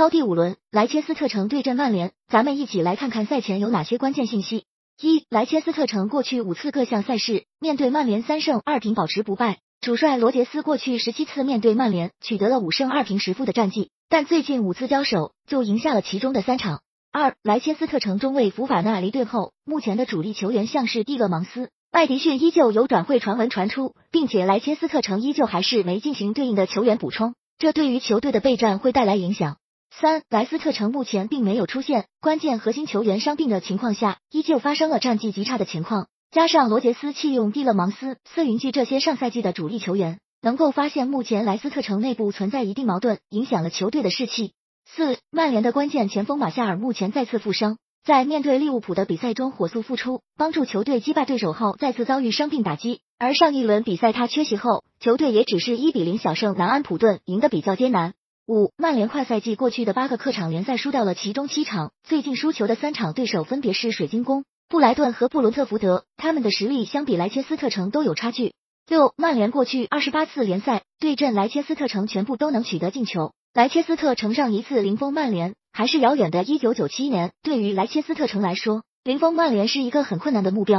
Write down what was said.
超第五轮，莱切斯特城对阵曼联，咱们一起来看看赛前有哪些关键信息。一、莱切斯特城过去五次各项赛事面对曼联三胜二平保持不败，主帅罗杰斯过去十七次面对曼联取得了五胜二平十负的战绩，但最近五次交手就赢下了其中的三场。二、莱切斯特城中卫福法纳离队后，目前的主力球员像是蒂勒芒斯、麦迪逊依旧有转会传闻传出，并且莱切斯特城依旧还是没进行对应的球员补充。这对于球队的备战会带来影响。三，莱斯特城目前并没有出现关键核心球员伤病的情况下，依旧发生了战绩极差的情况。加上罗杰斯弃用蒂勒芒斯、斯云季这些上赛季的主力球员，能够发现目前莱斯特城内部存在一定矛盾，影响了球队的士气。四，曼联的关键前锋马夏尔目前再次负伤，在面对利物浦的比赛中火速复出，帮助球队击败对手后再次遭遇伤病打击。而上一轮比赛他缺席后，球队也只是一比零小胜南安普顿，赢得比较艰难。五，曼联快赛季过去的八个客场联赛输掉了其中七场，最近输球的三场对手分别是水晶宫、布莱顿和布伦特福德，他们的实力相比莱切斯特城都有差距。六，曼联过去二十八次联赛对阵莱切斯特城全部都能取得进球，莱切斯特城上一次零封曼联还是遥远的一九九七年，对于莱切斯特城来说，零封曼联是一个很困难的目标。